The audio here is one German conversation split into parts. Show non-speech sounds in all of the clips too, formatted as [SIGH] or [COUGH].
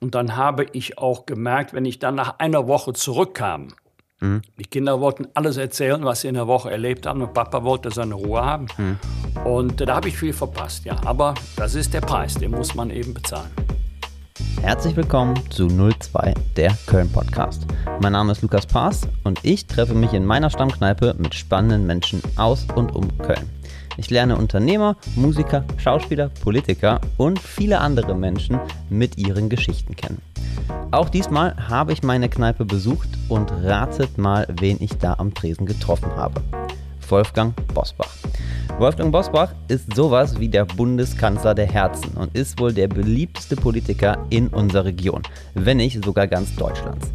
Und dann habe ich auch gemerkt, wenn ich dann nach einer Woche zurückkam, mhm. die Kinder wollten alles erzählen, was sie in der Woche erlebt haben und Papa wollte seine Ruhe haben. Mhm. Und da habe ich viel verpasst, ja. Aber das ist der Preis, den muss man eben bezahlen. Herzlich willkommen zu 02, der Köln Podcast. Mein Name ist Lukas Paas und ich treffe mich in meiner Stammkneipe mit spannenden Menschen aus und um Köln. Ich lerne Unternehmer, Musiker, Schauspieler, Politiker und viele andere Menschen mit ihren Geschichten kennen. Auch diesmal habe ich meine Kneipe besucht und ratet mal, wen ich da am Tresen getroffen habe. Wolfgang Bosbach. Wolfgang Bosbach ist sowas wie der Bundeskanzler der Herzen und ist wohl der beliebteste Politiker in unserer Region, wenn nicht sogar ganz Deutschlands.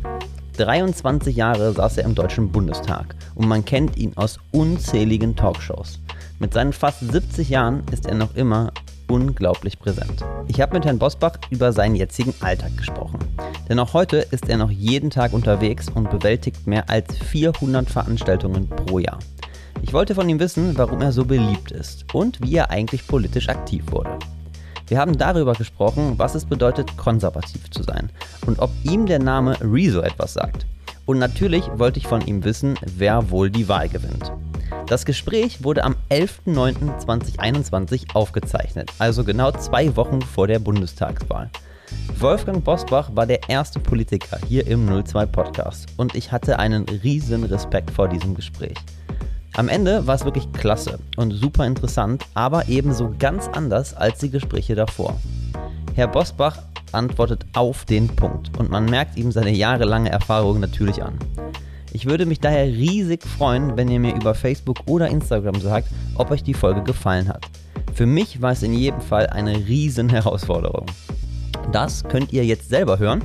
23 Jahre saß er im Deutschen Bundestag und man kennt ihn aus unzähligen Talkshows. Mit seinen fast 70 Jahren ist er noch immer unglaublich präsent. Ich habe mit Herrn Bosbach über seinen jetzigen Alltag gesprochen. Denn auch heute ist er noch jeden Tag unterwegs und bewältigt mehr als 400 Veranstaltungen pro Jahr. Ich wollte von ihm wissen, warum er so beliebt ist und wie er eigentlich politisch aktiv wurde. Wir haben darüber gesprochen, was es bedeutet, konservativ zu sein und ob ihm der Name Rezo etwas sagt. Und natürlich wollte ich von ihm wissen, wer wohl die Wahl gewinnt. Das Gespräch wurde am 11.09.2021 aufgezeichnet, also genau zwei Wochen vor der Bundestagswahl. Wolfgang Bosbach war der erste Politiker hier im 02 Podcast und ich hatte einen riesen Respekt vor diesem Gespräch. Am Ende war es wirklich klasse und super interessant, aber ebenso ganz anders als die Gespräche davor. Herr Bosbach antwortet auf den Punkt und man merkt ihm seine jahrelange Erfahrung natürlich an. Ich würde mich daher riesig freuen, wenn ihr mir über Facebook oder Instagram sagt, ob euch die Folge gefallen hat. Für mich war es in jedem Fall eine riesen Herausforderung. Das könnt ihr jetzt selber hören.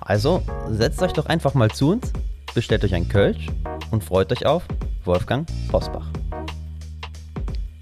Also setzt euch doch einfach mal zu uns, bestellt euch ein Kölsch und freut euch auf Wolfgang Bosbach.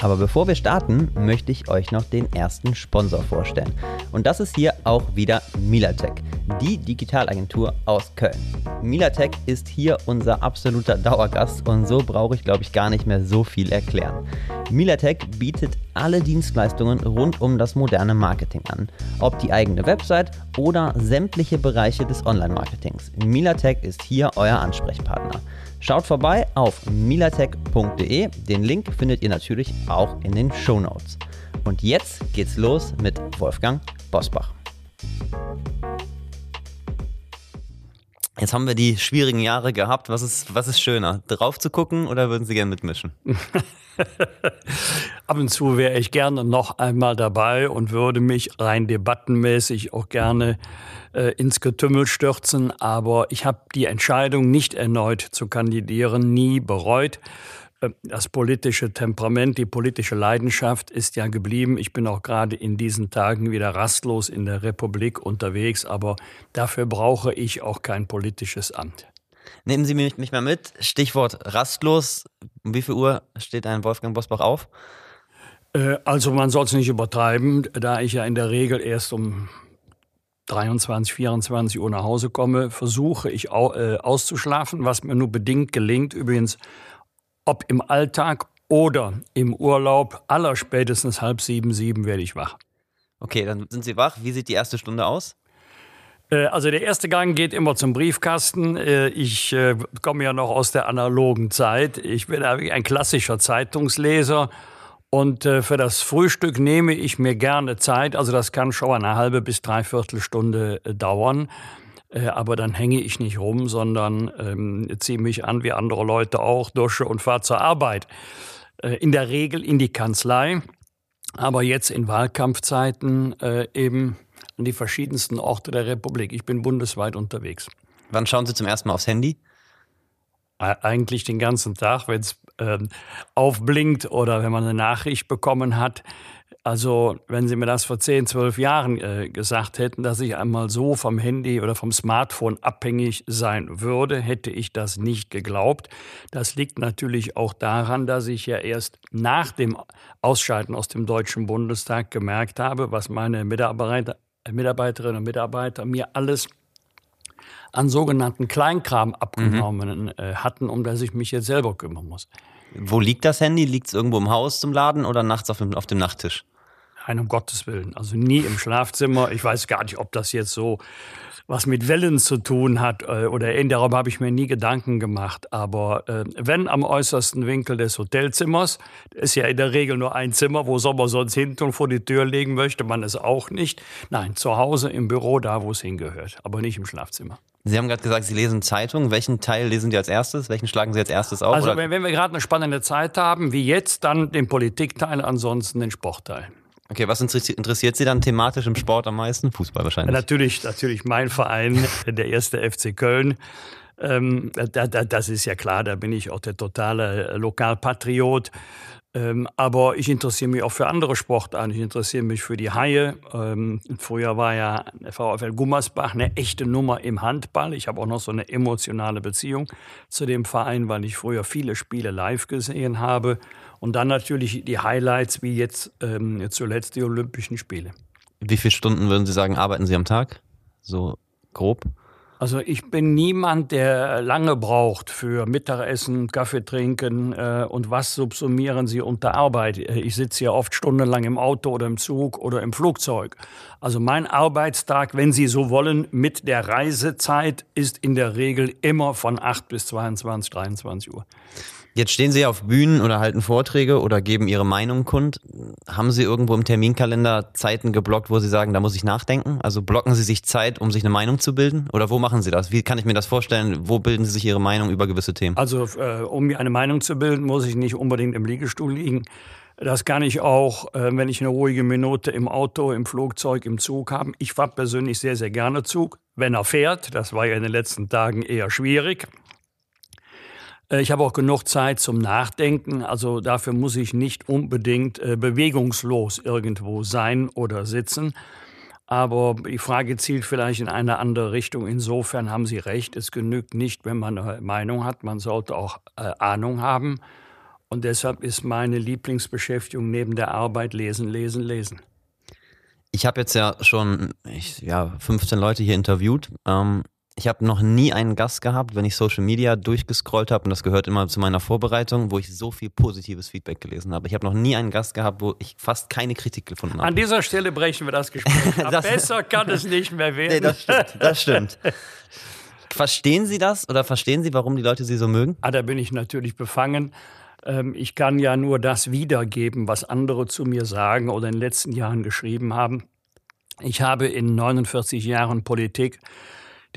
Aber bevor wir starten, möchte ich euch noch den ersten Sponsor vorstellen. Und das ist hier auch wieder Milatech, die Digitalagentur aus Köln. Milatech ist hier unser absoluter Dauergast und so brauche ich, glaube ich, gar nicht mehr so viel erklären. Milatech bietet alle Dienstleistungen rund um das moderne Marketing an, ob die eigene Website oder sämtliche Bereiche des Online-Marketings. Milatech ist hier euer Ansprechpartner. Schaut vorbei auf milatech.de. Den Link findet ihr natürlich auch in den Show Notes. Und jetzt geht's los mit Wolfgang Bosbach. Jetzt haben wir die schwierigen Jahre gehabt. Was ist, was ist schöner? Drauf zu gucken oder würden Sie gerne mitmischen? [LAUGHS] Ab und zu wäre ich gerne noch einmal dabei und würde mich rein debattenmäßig auch gerne äh, ins Getümmel stürzen. Aber ich habe die Entscheidung, nicht erneut zu kandidieren, nie bereut. Äh, das politische Temperament, die politische Leidenschaft ist ja geblieben. Ich bin auch gerade in diesen Tagen wieder rastlos in der Republik unterwegs, aber dafür brauche ich auch kein politisches Amt. Nehmen Sie mich, mich mal mit. Stichwort rastlos. Um wie viel Uhr steht ein Wolfgang Bosbach auf? Äh, also man soll es nicht übertreiben, da ich ja in der Regel erst um 23, 24 Uhr nach Hause komme, versuche ich äh, auszuschlafen, was mir nur bedingt gelingt. Übrigens ob im Alltag oder im Urlaub, aller spätestens halb sieben, sieben werde ich wach. Okay, dann sind Sie wach. Wie sieht die erste Stunde aus? Äh, also der erste Gang geht immer zum Briefkasten. Äh, ich äh, komme ja noch aus der analogen Zeit. Ich bin ein klassischer Zeitungsleser. Und für das Frühstück nehme ich mir gerne Zeit. Also das kann schon eine halbe bis dreiviertel Stunde dauern. Äh, aber dann hänge ich nicht rum, sondern ähm, ziehe mich an wie andere Leute auch, dusche und fahre zur Arbeit. Äh, in der Regel in die Kanzlei, aber jetzt in Wahlkampfzeiten äh, eben an die verschiedensten Orte der Republik. Ich bin bundesweit unterwegs. Wann schauen Sie zum ersten Mal aufs Handy? Eigentlich den ganzen Tag, wenn es äh, aufblinkt oder wenn man eine Nachricht bekommen hat. Also, wenn Sie mir das vor 10, 12 Jahren äh, gesagt hätten, dass ich einmal so vom Handy oder vom Smartphone abhängig sein würde, hätte ich das nicht geglaubt. Das liegt natürlich auch daran, dass ich ja erst nach dem Ausscheiden aus dem Deutschen Bundestag gemerkt habe, was meine Mitarbeiter, Mitarbeiterinnen und Mitarbeiter mir alles an sogenannten Kleinkram abgenommen mhm. äh, hatten, um das ich mich jetzt selber kümmern muss. Wo liegt das Handy? Liegt es irgendwo im Haus zum Laden oder nachts auf dem, auf dem Nachttisch? Nein, um Gottes Willen. Also nie im Schlafzimmer. Ich weiß gar nicht, ob das jetzt so was mit Wellen zu tun hat äh, oder ähnlich. Darüber habe ich mir nie Gedanken gemacht. Aber äh, wenn am äußersten Winkel des Hotelzimmers, ist ja in der Regel nur ein Zimmer, wo soll man sonst hinten und vor die Tür legen möchte, man es auch nicht. Nein, zu Hause im Büro, da wo es hingehört, aber nicht im Schlafzimmer. Sie haben gerade gesagt, Sie lesen Zeitungen. Welchen Teil lesen Sie als erstes? Welchen schlagen Sie als erstes auf? Also, wenn, wenn wir gerade eine spannende Zeit haben, wie jetzt, dann den Politikteil, ansonsten den Sportteil. Okay, was interessiert Sie dann thematisch im Sport am meisten? Fußball wahrscheinlich. Natürlich, natürlich mein Verein, der erste FC Köln. Ähm, da, da, das ist ja klar, da bin ich auch der totale Lokalpatriot. Ähm, aber ich interessiere mich auch für andere Sportarten. Ich interessiere mich für die Haie. Ähm, früher war ja VfL Gummersbach eine echte Nummer im Handball. Ich habe auch noch so eine emotionale Beziehung zu dem Verein, weil ich früher viele Spiele live gesehen habe. Und dann natürlich die Highlights, wie jetzt ähm, zuletzt die Olympischen Spiele. Wie viele Stunden würden Sie sagen, arbeiten Sie am Tag? So grob? Also ich bin niemand, der lange braucht für Mittagessen, Kaffee trinken äh, und was subsumieren Sie unter Arbeit. Äh, ich sitze ja oft stundenlang im Auto oder im Zug oder im Flugzeug. Also mein Arbeitstag, wenn Sie so wollen, mit der Reisezeit ist in der Regel immer von 8 bis 22, 23 Uhr. Jetzt stehen Sie auf Bühnen oder halten Vorträge oder geben Ihre Meinung kund. Haben Sie irgendwo im Terminkalender Zeiten geblockt, wo Sie sagen, da muss ich nachdenken? Also blocken Sie sich Zeit, um sich eine Meinung zu bilden? Oder wo machen Sie das? Wie kann ich mir das vorstellen? Wo bilden Sie sich Ihre Meinung über gewisse Themen? Also äh, um mir eine Meinung zu bilden, muss ich nicht unbedingt im Liegestuhl liegen. Das kann ich auch, äh, wenn ich eine ruhige Minute im Auto, im Flugzeug, im Zug habe. Ich fahre persönlich sehr, sehr gerne Zug, wenn er fährt. Das war ja in den letzten Tagen eher schwierig. Äh, ich habe auch genug Zeit zum Nachdenken, also dafür muss ich nicht unbedingt äh, bewegungslos irgendwo sein oder sitzen. Aber die Frage zielt vielleicht in eine andere Richtung. Insofern haben Sie recht, es genügt nicht, wenn man eine Meinung hat, man sollte auch äh, Ahnung haben. Und deshalb ist meine Lieblingsbeschäftigung neben der Arbeit Lesen, Lesen, Lesen. Ich habe jetzt ja schon ich, ja, 15 Leute hier interviewt. Ähm, ich habe noch nie einen Gast gehabt, wenn ich Social Media durchgescrollt habe, und das gehört immer zu meiner Vorbereitung, wo ich so viel positives Feedback gelesen habe. Ich habe noch nie einen Gast gehabt, wo ich fast keine Kritik gefunden habe. An dieser Stelle brechen wir das Gespräch [LAUGHS] das, Besser kann es nicht mehr werden. Nee, das stimmt. Das stimmt. [LAUGHS] Verstehen Sie das oder verstehen Sie, warum die Leute Sie so mögen? Ah, da bin ich natürlich befangen. Ähm, ich kann ja nur das wiedergeben, was andere zu mir sagen oder in den letzten Jahren geschrieben haben. Ich habe in 49 Jahren Politik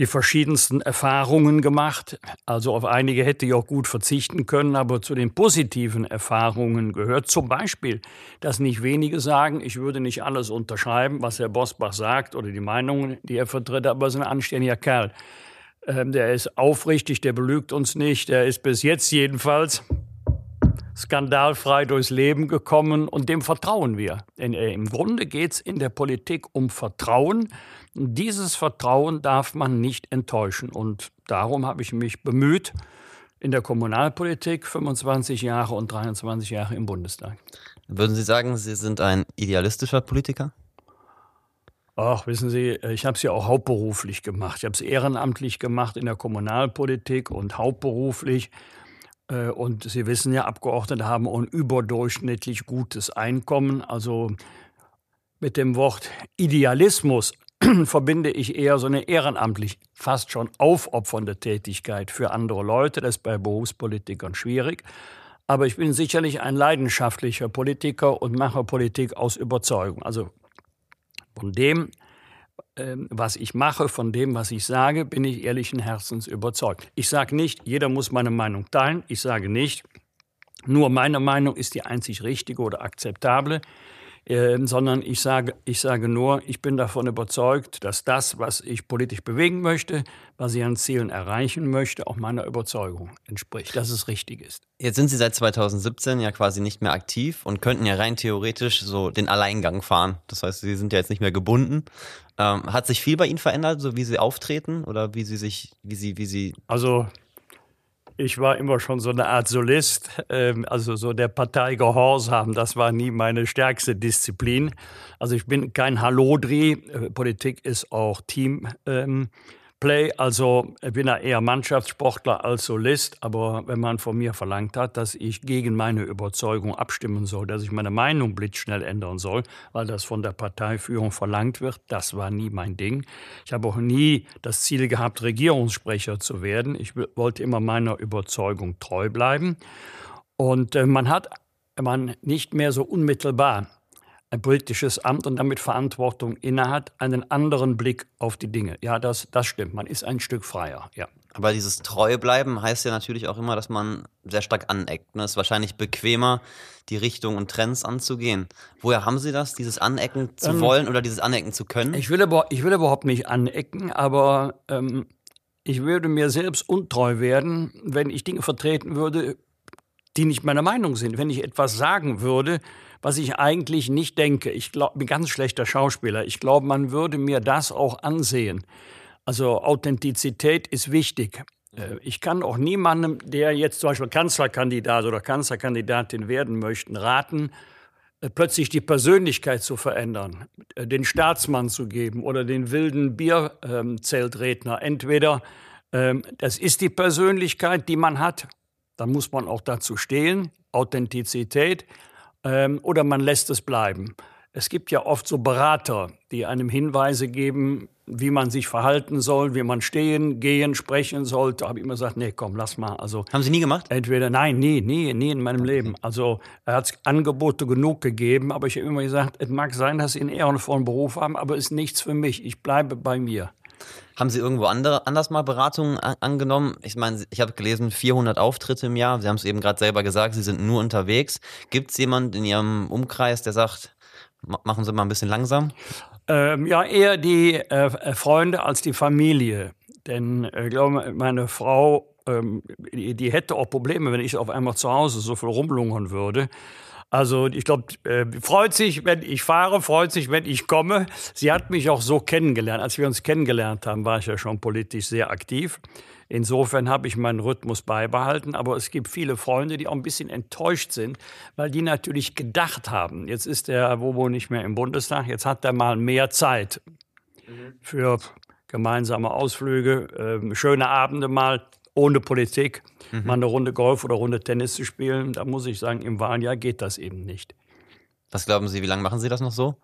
die verschiedensten Erfahrungen gemacht. Also auf einige hätte ich auch gut verzichten können, aber zu den positiven Erfahrungen gehört zum Beispiel, dass nicht wenige sagen, ich würde nicht alles unterschreiben, was Herr Bosbach sagt oder die Meinungen, die er vertritt, aber er ist ein anständiger Kerl. Ähm, der ist aufrichtig, der belügt uns nicht, der ist bis jetzt jedenfalls skandalfrei durchs Leben gekommen und dem vertrauen wir. Denn äh, im Grunde geht es in der Politik um Vertrauen. Dieses Vertrauen darf man nicht enttäuschen. Und darum habe ich mich bemüht, in der Kommunalpolitik 25 Jahre und 23 Jahre im Bundestag. Würden Sie sagen, Sie sind ein idealistischer Politiker? Ach, wissen Sie, ich habe es ja auch hauptberuflich gemacht. Ich habe es ehrenamtlich gemacht in der Kommunalpolitik und hauptberuflich. Äh, und Sie wissen ja, Abgeordnete haben ein überdurchschnittlich gutes Einkommen. Also mit dem Wort Idealismus [CLEARS THROAT] verbinde ich eher so eine ehrenamtlich, fast schon aufopfernde Tätigkeit für andere Leute. Das ist bei Berufspolitikern schwierig. Aber ich bin sicherlich ein leidenschaftlicher Politiker und mache Politik aus Überzeugung. Also von dem, ähm, was ich mache, von dem, was ich sage, bin ich ehrlichen Herzens überzeugt. Ich sage nicht, jeder muss meine Meinung teilen. Ich sage nicht, nur meine Meinung ist die einzig richtige oder akzeptable äh, sondern ich sage, ich sage nur, ich bin davon überzeugt, dass das, was ich politisch bewegen möchte, was ich an Zielen erreichen möchte, auch meiner Überzeugung entspricht, dass es richtig ist. Jetzt sind Sie seit 2017 ja quasi nicht mehr aktiv und könnten ja rein theoretisch so den Alleingang fahren. Das heißt, Sie sind ja jetzt nicht mehr gebunden. Ähm, hat sich viel bei Ihnen verändert, so wie Sie auftreten oder wie Sie sich, wie Sie, wie Sie. Also ich war immer schon so eine Art Solist, ähm, also so der Partei Gehorsam, das war nie meine stärkste Disziplin. Also ich bin kein Hallodri, äh, Politik ist auch Teampolitik. Play, also ich bin ja eher Mannschaftssportler als Solist, aber wenn man von mir verlangt hat, dass ich gegen meine Überzeugung abstimmen soll, dass ich meine Meinung blitzschnell ändern soll, weil das von der Parteiführung verlangt wird, das war nie mein Ding. Ich habe auch nie das Ziel gehabt, Regierungssprecher zu werden. Ich wollte immer meiner Überzeugung treu bleiben. Und äh, man hat man nicht mehr so unmittelbar ein politisches Amt und damit Verantwortung innehat, einen anderen Blick auf die Dinge. Ja, das, das stimmt. Man ist ein Stück freier, ja. Aber dieses Treubleiben heißt ja natürlich auch immer, dass man sehr stark aneckt. Ne? Es ist wahrscheinlich bequemer, die Richtung und Trends anzugehen. Woher haben Sie das, dieses Anecken zu ähm, wollen oder dieses Anecken zu können? Ich will, aber, ich will überhaupt nicht anecken, aber ähm, ich würde mir selbst untreu werden, wenn ich Dinge vertreten würde, die nicht meiner Meinung sind. Wenn ich etwas sagen würde, was ich eigentlich nicht denke. Ich glaub, bin ganz schlechter Schauspieler. Ich glaube, man würde mir das auch ansehen. Also Authentizität ist wichtig. Äh, ich kann auch niemandem, der jetzt zum Beispiel Kanzlerkandidat oder Kanzlerkandidatin werden möchte, raten, äh, plötzlich die Persönlichkeit zu verändern, äh, den Staatsmann zu geben oder den wilden Bierzeltredner. Entweder ähm, das ist die Persönlichkeit, die man hat, dann muss man auch dazu stehen, Authentizität ähm, oder man lässt es bleiben. Es gibt ja oft so Berater, die einem Hinweise geben, wie man sich verhalten soll, wie man stehen, gehen, sprechen soll. Da habe ich immer gesagt, nee, komm, lass mal. Also haben Sie nie gemacht? Entweder nein, nie, nie, nie in meinem Leben. Also er hat Angebote genug gegeben, aber ich habe immer gesagt, es mag sein, dass Sie einen ehrenvollen Beruf haben, aber es ist nichts für mich. Ich bleibe bei mir. Haben Sie irgendwo andere, anders mal Beratungen angenommen? Ich meine, ich habe gelesen, 400 Auftritte im Jahr. Sie haben es eben gerade selber gesagt, Sie sind nur unterwegs. Gibt es jemanden in Ihrem Umkreis, der sagt, machen Sie mal ein bisschen langsam? Ähm, ja, eher die äh, Freunde als die Familie. Denn ich äh, glaube, meine Frau, ähm, die, die, hätte auch Probleme, wenn ich auf einmal zu Hause so viel rumlungern würde. Also ich glaube, äh, freut sich, wenn ich fahre, freut sich, wenn ich komme. Sie hat mich auch so kennengelernt. Als wir uns kennengelernt haben, war ich ja schon politisch sehr aktiv. Insofern habe ich meinen Rhythmus beibehalten. Aber es gibt viele Freunde, die auch ein bisschen enttäuscht sind, weil die natürlich gedacht haben, jetzt ist der Wobo nicht mehr im Bundestag, jetzt hat er mal mehr Zeit für gemeinsame Ausflüge, äh, schöne Abende mal ohne Politik mhm. mal eine Runde Golf oder Runde Tennis zu spielen. Da muss ich sagen, im Wahljahr geht das eben nicht. Was glauben Sie, wie lange machen Sie das noch so?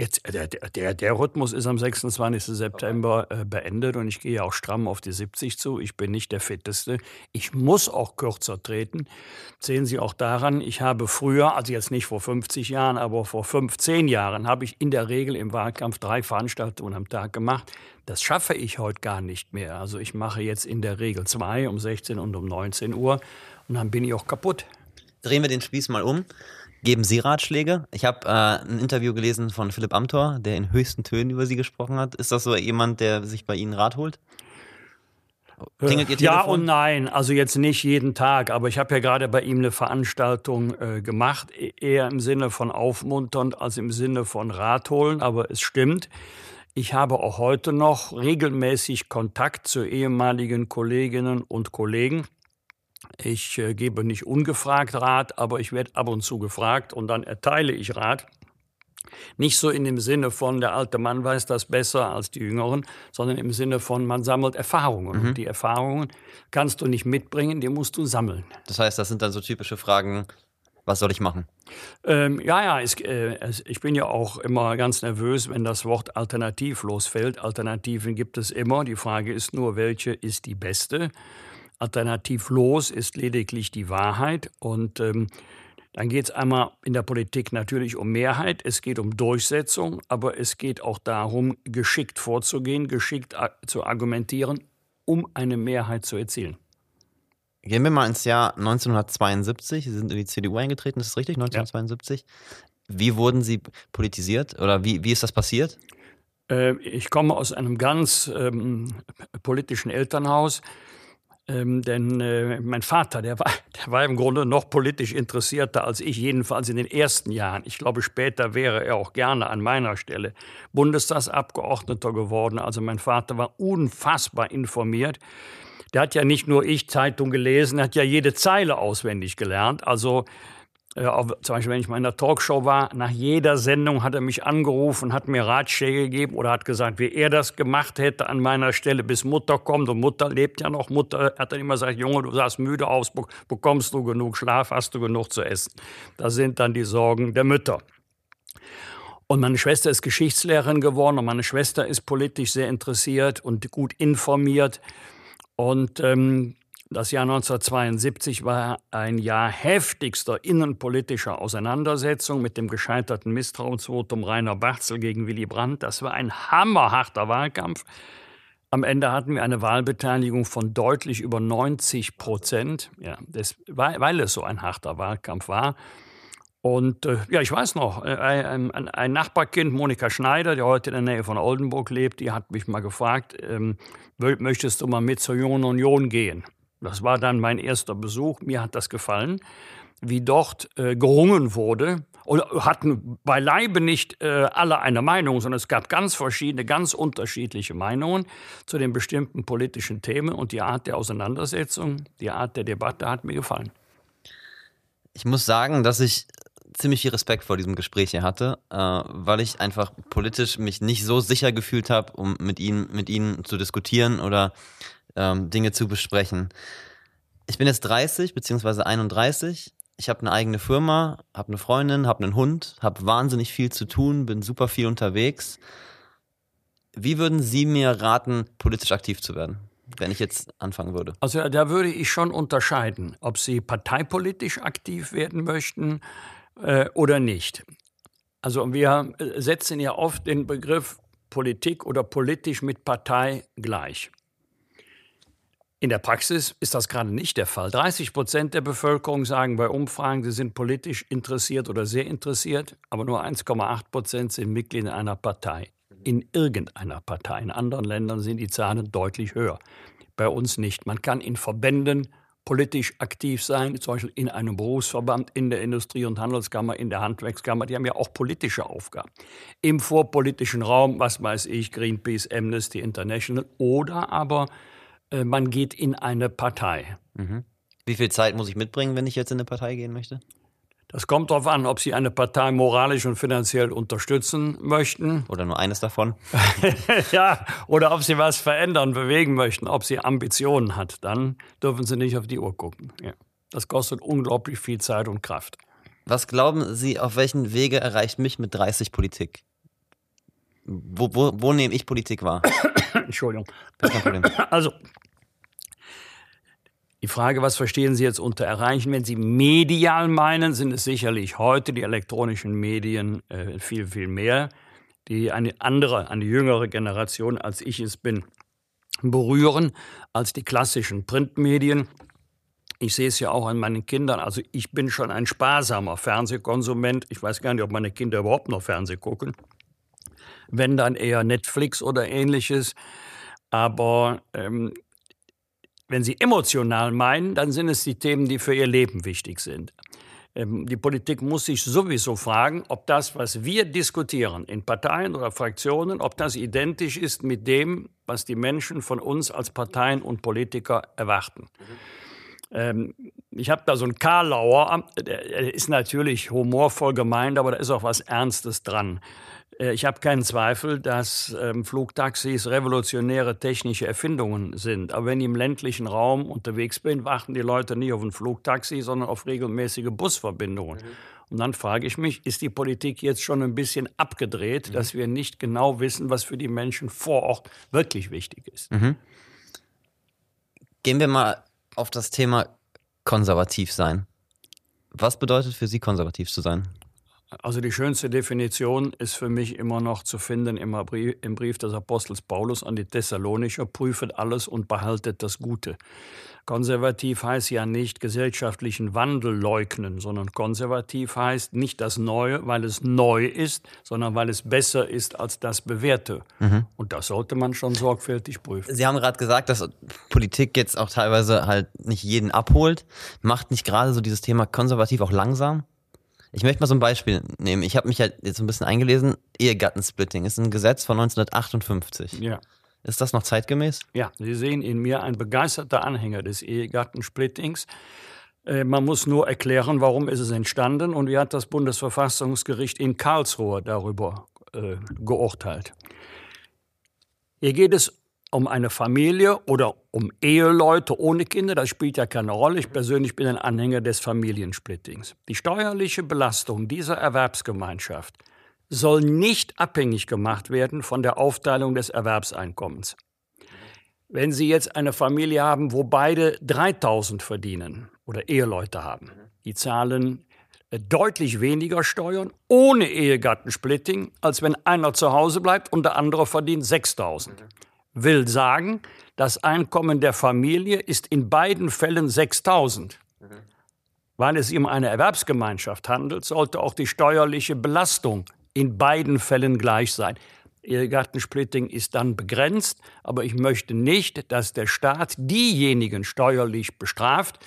Jetzt, der, der, der Rhythmus ist am 26. September äh, beendet und ich gehe auch stramm auf die 70 zu. Ich bin nicht der Fitteste. Ich muss auch kürzer treten. Sehen Sie auch daran, ich habe früher, also jetzt nicht vor 50 Jahren, aber vor 15 Jahren, habe ich in der Regel im Wahlkampf drei Veranstaltungen am Tag gemacht. Das schaffe ich heute gar nicht mehr. Also ich mache jetzt in der Regel zwei, um 16 und um 19 Uhr und dann bin ich auch kaputt. Drehen wir den Spieß mal um. Geben Sie Ratschläge? Ich habe äh, ein Interview gelesen von Philipp Amthor, der in höchsten Tönen über Sie gesprochen hat. Ist das so jemand, der sich bei Ihnen Rat holt? Klingelt Ihr ja und nein, also jetzt nicht jeden Tag, aber ich habe ja gerade bei ihm eine Veranstaltung äh, gemacht, e-, eher im Sinne von aufmunternd als im Sinne von Rat holen, aber es stimmt. Ich habe auch heute noch regelmäßig Kontakt zu ehemaligen Kolleginnen und Kollegen. Ich äh, gebe nicht ungefragt Rat, aber ich werde ab und zu gefragt und dann erteile ich Rat. Nicht so in dem Sinne von, der alte Mann weiß das besser als die Jüngeren, sondern im Sinne von, man sammelt Erfahrungen. Mhm. Und die Erfahrungen kannst du nicht mitbringen, die musst du sammeln. Das heißt, das sind dann so typische Fragen, was soll ich machen? Ähm, ja, ja, es, äh, es, ich bin ja auch immer ganz nervös, wenn das Wort alternativlos fällt. Alternativen gibt es immer. Die Frage ist nur, welche ist die beste? Alternativlos ist lediglich die Wahrheit. Und ähm, dann geht es einmal in der Politik natürlich um Mehrheit, es geht um Durchsetzung, aber es geht auch darum, geschickt vorzugehen, geschickt zu argumentieren, um eine Mehrheit zu erzielen. Gehen wir mal ins Jahr 1972. Sie sind in die CDU eingetreten, ist das richtig? 1972. Ja. Wie wurden Sie politisiert oder wie, wie ist das passiert? Äh, ich komme aus einem ganz ähm, politischen Elternhaus. Ähm, denn äh, mein Vater, der war, der war im Grunde noch politisch interessierter als ich, jedenfalls in den ersten Jahren. Ich glaube, später wäre er auch gerne an meiner Stelle Bundestagsabgeordneter geworden. Also mein Vater war unfassbar informiert. Der hat ja nicht nur ich Zeitung gelesen, hat ja jede Zeile auswendig gelernt. Also äh, zum Beispiel, wenn ich mal in der Talkshow war, nach jeder Sendung hat er mich angerufen, hat mir Ratschläge gegeben oder hat gesagt, wie er das gemacht hätte an meiner Stelle, bis Mutter kommt. Und Mutter lebt ja noch. Mutter hat dann immer gesagt, Junge, du sahst müde aus, bekommst du genug Schlaf, hast du genug zu essen. Das sind dann die Sorgen der Mütter. Und meine Schwester ist Geschichtslehrerin geworden und meine Schwester ist politisch sehr interessiert und gut informiert. Und ähm, das Jahr 1972 war ein Jahr heftigster innenpolitischer Auseinandersetzung mit dem gescheiterten Misstrauensvotum Rainer Barzel gegen Willy Brandt. Das war ein hammerharter Wahlkampf. Am Ende hatten wir eine Wahlbeteiligung von deutlich über 90 Prozent, ja, das, weil, es so ein harter Wahlkampf war. Und äh, ja, ich weiß noch, äh, ein, ein, ein, Nachbarkind, Monika Schneider, die heute in der Nähe von Oldenburg lebt, die hat mich mal gefragt, ähm, möchtest du mal mit zur Jungen Union gehen? Das war dann mein erster Besuch. Mir hat das gefallen, wie dort äh, gerungen wurde. Und hatten beileibe nicht äh, alle eine Meinung, sondern es gab ganz verschiedene, ganz unterschiedliche Meinungen zu den bestimmten politischen Themen. Und die Art der Auseinandersetzung, die Art der Debatte hat mir gefallen. Ich muss sagen, dass ich ziemlich viel Respekt vor diesem Gespräch hier hatte, äh, weil ich einfach politisch mich nicht so sicher gefühlt habe, um mit ihnen, mit ihnen zu diskutieren oder ähm, Dinge zu besprechen. Ich bin jetzt 30 beziehungsweise 31. Ich habe eine eigene Firma, habe eine Freundin, habe einen Hund, habe wahnsinnig viel zu tun, bin super viel unterwegs. Wie würden Sie mir raten, politisch aktiv zu werden? wenn ich jetzt anfangen würde? Also da würde ich schon unterscheiden, ob Sie parteipolitisch aktiv werden möchten, äh, oder nicht. Also wir äh, setzen ja oft den Begriff Politik oder politisch mit Partei gleich. In der Praxis ist das gerade nicht der Fall. 30 Prozent der Bevölkerung sagen bei Umfragen, sie sind politisch interessiert oder sehr interessiert, aber nur 1,8 Prozent sind Mitglied in einer Partei. In irgendeiner Partei. In anderen Ländern sind die Zahlen deutlich höher. Bei uns nicht. Man kann in Verbänden politisch aktiv sein, zum Beispiel in einem Berufsverband, in der Industrie- und Handelskammer, in der Handwerkskammer. Die haben ja auch politische Aufgaben. Im vorpolitischen Raum, was weiß ich, Greenpeace, Amnesty International oder aber man geht in eine Partei. Mhm. Wie viel Zeit muss ich mitbringen, wenn ich jetzt in eine Partei gehen möchte? Das kommt darauf an, ob Sie eine Partei moralisch und finanziell unterstützen möchten. Oder nur eines davon. [LAUGHS] ja, oder ob Sie was verändern, bewegen möchten, ob sie Ambitionen hat. Dann dürfen Sie nicht auf die Uhr gucken. Ja. Das kostet unglaublich viel Zeit und Kraft. Was glauben Sie, auf welchen Wege erreicht mich mit 30 Politik? Wo, wo, wo nehme ich Politik wahr? [LAUGHS] Entschuldigung. [LAUGHS] Also, die Frage, was verstehen Sie jetzt unter erreichen? Wenn Sie medial meinen, sind es sicherlich heute die elektronischen Medien äh, viel, viel mehr, die eine andere, eine jüngere Generation, als ich es bin, berühren als die klassischen Printmedien. Ich sehe es ja auch an meinen Kindern. Also ich bin schon ein sparsamer Fernsehkonsument. Ich weiß gar nicht, ob meine Kinder überhaupt noch Fernsehen gucken. Wenn dann eher Netflix oder ähnliches. Aber ähm, wenn Sie emotional meinen, dann sind es die Themen, die für Ihr Leben wichtig sind. Ähm, die Politik muss sich sowieso fragen, ob das, was wir diskutieren in Parteien oder Fraktionen, ob das identisch ist mit dem, was die Menschen von uns als Parteien und Politiker erwarten. Ähm, ich habe da so einen Karlauer, der ist natürlich humorvoll gemeint, aber da ist auch was Ernstes dran. Äh, ich habe keinen Zweifel, dass ähm, Flugtaxis revolutionäre technische Erfindungen sind. Aber wenn ich im ländlichen Raum unterwegs bin, warten die Leute nicht auf ein Flugtaxi, sondern auf regelmäßige Busverbindungen. Mhm. Und dann frage ich mich, ist die Politik jetzt schon ein bisschen abgedreht, mhm. dass wir nicht genau wissen, was für die Menschen vor Ort wirklich wichtig ist? Mhm. Gehen wir mal auf das Thema konservativ sein. Was bedeutet für Sie konservativ zu sein? Also die schönste Definition ist für mich immer noch zu finden im Brief, im Brief des Apostels Paulus an die Thessalonicher, prüfet alles und behaltet das Gute. Konservativ heißt ja nicht gesellschaftlichen Wandel leugnen, sondern konservativ heißt nicht das Neue, weil es neu ist, sondern weil es besser ist als das Bewährte. Mhm. Und das sollte man schon sorgfältig prüfen. Sie haben gerade gesagt, dass Politik jetzt auch teilweise halt nicht jeden abholt. Macht nicht gerade so dieses Thema konservativ auch langsam? Ich möchte mal so ein Beispiel nehmen. Ich habe mich halt jetzt ein bisschen eingelesen. Ehegattensplitting ist ein Gesetz von 1958. Ja. Ist das noch zeitgemäß? Ja, Sie sehen in mir ein begeisterter Anhänger des Ehegattensplittings. Äh, man muss nur erklären, warum ist es entstanden und wie hat das Bundesverfassungsgericht in Karlsruhe darüber äh, geurteilt. Hier geht es um eine Familie oder um Eheleute ohne Kinder, das spielt ja keine Rolle. Ich persönlich bin ein Anhänger des Familiensplittings. Die steuerliche Belastung dieser Erwerbsgemeinschaft soll nicht abhängig gemacht werden von der Aufteilung des Erwerbseinkommens. Wenn Sie jetzt eine Familie haben, wo beide 3000 verdienen oder Eheleute haben, die zahlen äh, deutlich weniger Steuern ohne Ehegattensplitting, als wenn einer zu Hause bleibt und der andere verdient 6000 will sagen, das Einkommen der Familie ist in beiden Fällen 6000. Mhm. Weil es sich um eine Erwerbsgemeinschaft handelt, sollte auch die steuerliche Belastung in beiden Fällen gleich sein. Ehegattensplitting ist dann begrenzt, aber ich möchte nicht, dass der Staat diejenigen steuerlich bestraft,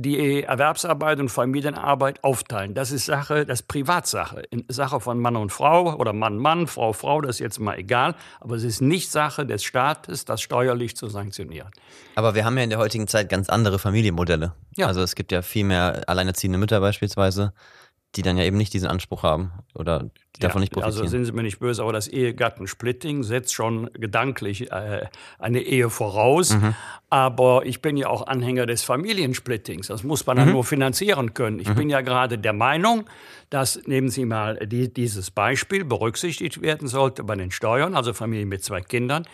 die Erwerbsarbeit und Familienarbeit aufteilen. Das ist Sache, das ist Privatsache. Sache von Mann und Frau oder Mann, Mann, Frau, Frau, das ist jetzt mal egal. Aber es ist nicht Sache des Staates, das steuerlich zu sanktionieren. Aber wir haben ja in der heutigen Zeit ganz andere Familienmodelle. Ja. Also es gibt ja viel mehr alleinerziehende Mütter beispielsweise, die dann ja eben nicht diesen Anspruch haben oder die davon nicht profitieren. Also sind Sie mir nicht böse, aber das Ehegattensplitting setzt schon gedanklich äh, eine Ehe voraus. Mhm. Aber ich bin ja auch Anhänger des Familiensplittings. Das muss man mhm. dann nur finanzieren können. Ich mhm. bin ja gerade der Meinung, dass, nehmen Sie mal die, dieses Beispiel, berücksichtigt werden sollte bei den Steuern, also Familien mit zwei Kindern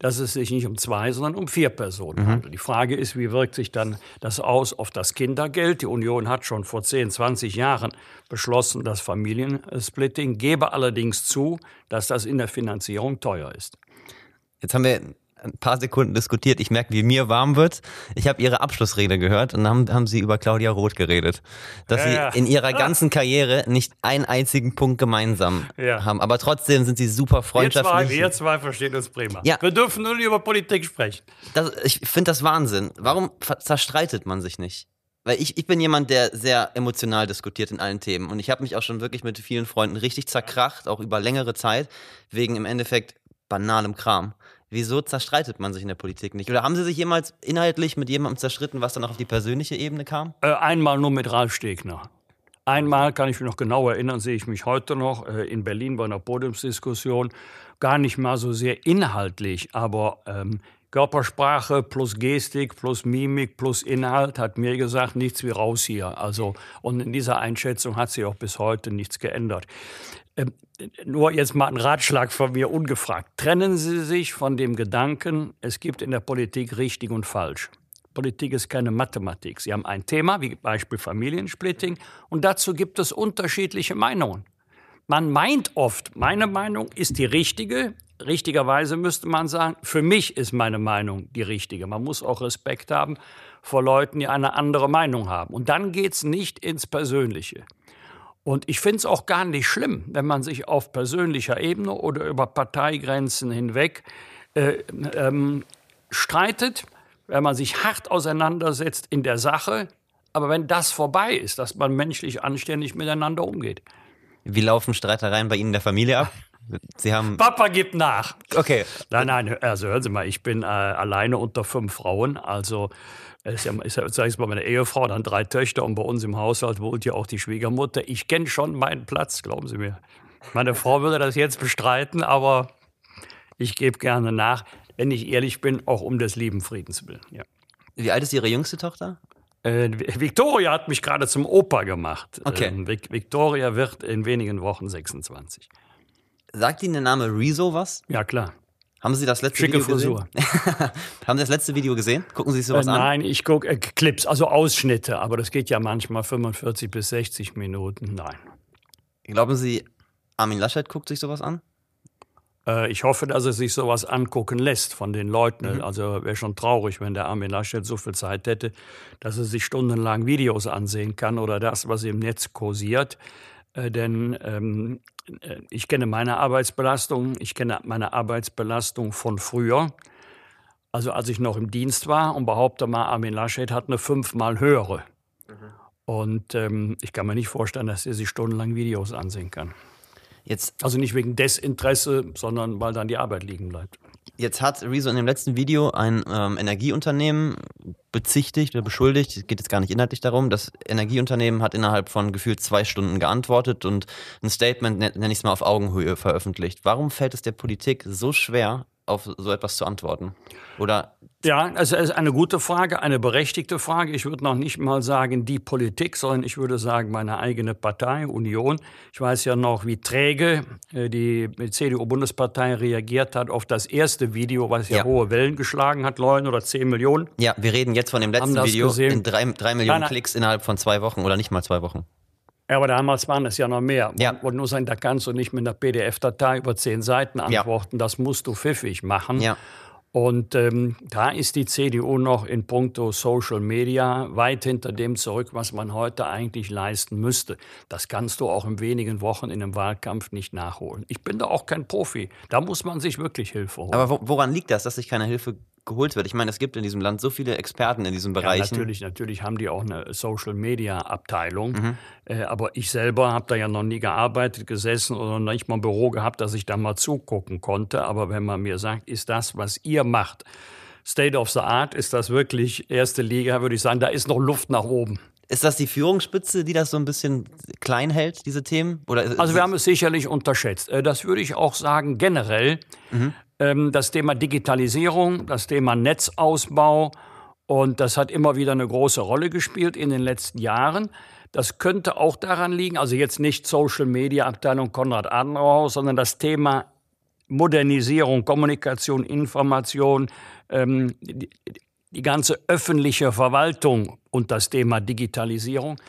dass es sich nicht um zwei, sondern um vier Personen mhm. handelt. Die Frage ist, wie wirkt sich dann das aus auf das Kindergeld? Die Union hat schon vor 10, 20 Jahren beschlossen, das Familiensplitting, gebe allerdings zu, dass das in der Finanzierung teuer ist. Jetzt haben wir ein paar Sekunden diskutiert. Ich merke, wie mir warm wird. Ich habe Ihre Abschlussrede gehört und dann haben, Sie über Claudia Roth geredet. Dass ja, Sie in Ihrer ganzen Karriere nicht einen einzigen Punkt gemeinsam ja. haben. Aber trotzdem sind Sie super freundschaftlich. Wir zwei, wir zwei verstehen uns prima. Ja. Wir dürfen nur über Politik sprechen. Das, ich finde das Wahnsinn. Warum zerstreitet man sich nicht? Weil ich, ich bin jemand, der sehr emotional diskutiert in allen Themen. Und ich habe mich auch schon wirklich mit vielen Freunden richtig zerkracht, auch über längere Zeit, wegen im Endeffekt banalem Kram. Wieso zerstreitet man sich in der Politik nicht? Oder haben Sie sich jemals inhaltlich mit jemandem zerstritten, was dann auch auf die persönliche Ebene kam? Äh, einmal nur mit Ralf Stegner. Einmal kann ich mich noch genau erinnern, sehe ich mich heute noch äh, in Berlin bei einer Podiumsdiskussion. Gar nicht mal so sehr inhaltlich, aber ähm, Körpersprache plus Gestik plus Mimik plus Inhalt hat mir gesagt, nichts wie raus hier. Also, und in dieser Einschätzung hat sich auch bis heute nichts geändert. Ähm, nur jetzt mal ein Ratschlag von mir ungefragt. Trennen Sie sich von dem Gedanken, es gibt in der Politik richtig und falsch. Politik ist keine Mathematik. Sie haben ein Thema, wie Beispiel Familiensplitting, und dazu gibt es unterschiedliche Meinungen. Man meint oft, meine Meinung ist die richtige. Richtigerweise müsste man sagen, für mich ist meine Meinung die richtige. Man muss auch Respekt haben vor Leuten, die eine andere Meinung haben. Und dann geht es nicht ins Persönliche. Und ich finde es auch gar nicht schlimm, wenn man sich auf persönlicher Ebene oder über Parteigrenzen hinweg äh, ähm, streitet, wenn man sich hart auseinandersetzt in der Sache. Aber wenn das vorbei ist, dass man menschlich anständig miteinander umgeht. Wie laufen Streitereien bei Ihnen in der Familie ab? Sie haben Papa gibt nach. Okay. Nein, nein, also hören Sie mal, ich bin äh, alleine unter fünf Frauen, also ist ja, ist ja sag ich mal, meine Ehefrau, dann drei Töchter und bei uns im Haushalt wohnt ja auch die Schwiegermutter. Ich kenne schon meinen Platz, glauben Sie mir. Meine Frau würde das jetzt bestreiten, aber ich gebe gerne nach, wenn ich ehrlich bin, auch um des lieben Friedens willen. Ja. Wie alt ist Ihre jüngste Tochter? Äh, Victoria hat mich gerade zum Opa gemacht. Okay. Ähm, Victoria wird in wenigen Wochen 26. Sagt Ihnen der Name Rezo was? Ja, klar. Haben Sie das letzte Schicke Video Frisur. gesehen? [LAUGHS] Haben Sie das letzte Video gesehen? Gucken Sie sich sowas äh, an? Nein, ich gucke äh, Clips, also Ausschnitte, aber das geht ja manchmal 45 bis 60 Minuten. Nein. Glauben Sie, Armin Laschet guckt sich sowas an? Äh, ich hoffe, dass er sich sowas angucken lässt von den Leuten. Mhm. Also wäre schon traurig, wenn der Armin Laschet so viel Zeit hätte, dass er sich stundenlang Videos ansehen kann oder das, was im Netz kursiert. Äh, denn ähm, äh, ich kenne meine Arbeitsbelastung, ich kenne meine Arbeitsbelastung von früher. Also als ich noch im Dienst war und behaupte mal, Armin Laschet hat eine fünfmal höhere. Mhm. Und ähm, ich kann mir nicht vorstellen, dass er sich stundenlang Videos ansehen kann. Jetzt also nicht wegen Desinteresse, sondern weil dann die Arbeit liegen bleibt. Jetzt hat Rezo in dem letzten Video ein ähm, Energieunternehmen bezichtigt oder beschuldigt, es geht jetzt gar nicht inhaltlich darum, das Energieunternehmen hat innerhalb von gefühlt zwei Stunden geantwortet und ein Statement, nenne ich es mal auf Augenhöhe, veröffentlicht. Warum fällt es der Politik so schwer, auf so etwas zu antworten? Oder ja, also es ist eine gute Frage, eine berechtigte Frage. Ich würde noch nicht mal sagen die Politik, sondern ich würde sagen meine eigene Partei, Union. Ich weiß ja noch, wie träge äh, die CDU-Bundespartei reagiert hat auf das erste Video, was ja, ja, hohe Wellen geschlagen hat, neun oder zehn Millionen. Ja, wir reden jetzt von dem letzten Video gesehen. in drei, drei Millionen nein, nein. Klicks innerhalb von zwei Wochen oder nicht mal zwei Wochen. Ja, aber damals waren es ja noch mehr. Ja. Und nur sagen, da kannst du nicht mit einer PDF-Datei über zehn Seiten antworten. Ja. Das musst du pfiffig machen. Ja. Und ähm, da ist die CDU noch in puncto Social Media weit hinter dem zurück, was man heute eigentlich leisten müsste. Das kannst du auch in wenigen Wochen in einem Wahlkampf nicht nachholen. Ich bin da auch kein Profi. Da muss man sich wirklich Hilfe holen. Aber woran liegt das, dass sich keine Hilfe geholt wird. Ich meine, es gibt in diesem Land so viele Experten in diesem Bereich. Ja, natürlich, natürlich haben die auch eine Social Media Abteilung. Mhm. Äh, aber ich selber habe da ja noch nie gearbeitet, gesessen oder noch nicht mal ein Büro gehabt, dass ich da mal zugucken konnte. Aber wenn man mir sagt, ist das, was ihr macht, State of the Art, ist das wirklich erste Liga, würde ich sagen, da ist noch Luft nach oben. Ist das die Führungsspitze, die das so ein bisschen klein hält, diese Themen? Oder also wir haben es sicherlich unterschätzt. Äh, das würde ich auch sagen generell. Mhm. Ähm, das Thema Digitalisierung, das Thema Netzausbau. Und das hat immer wieder eine große Rolle gespielt in den letzten Jahren. Das könnte auch daran liegen, also jetzt nicht Social Media Abteilung Konrad Adenauer, sondern das Thema Modernisierung, Kommunikation, Information, ähm, die, die ganze öffentliche Verwaltung und das Thema Digitalisierung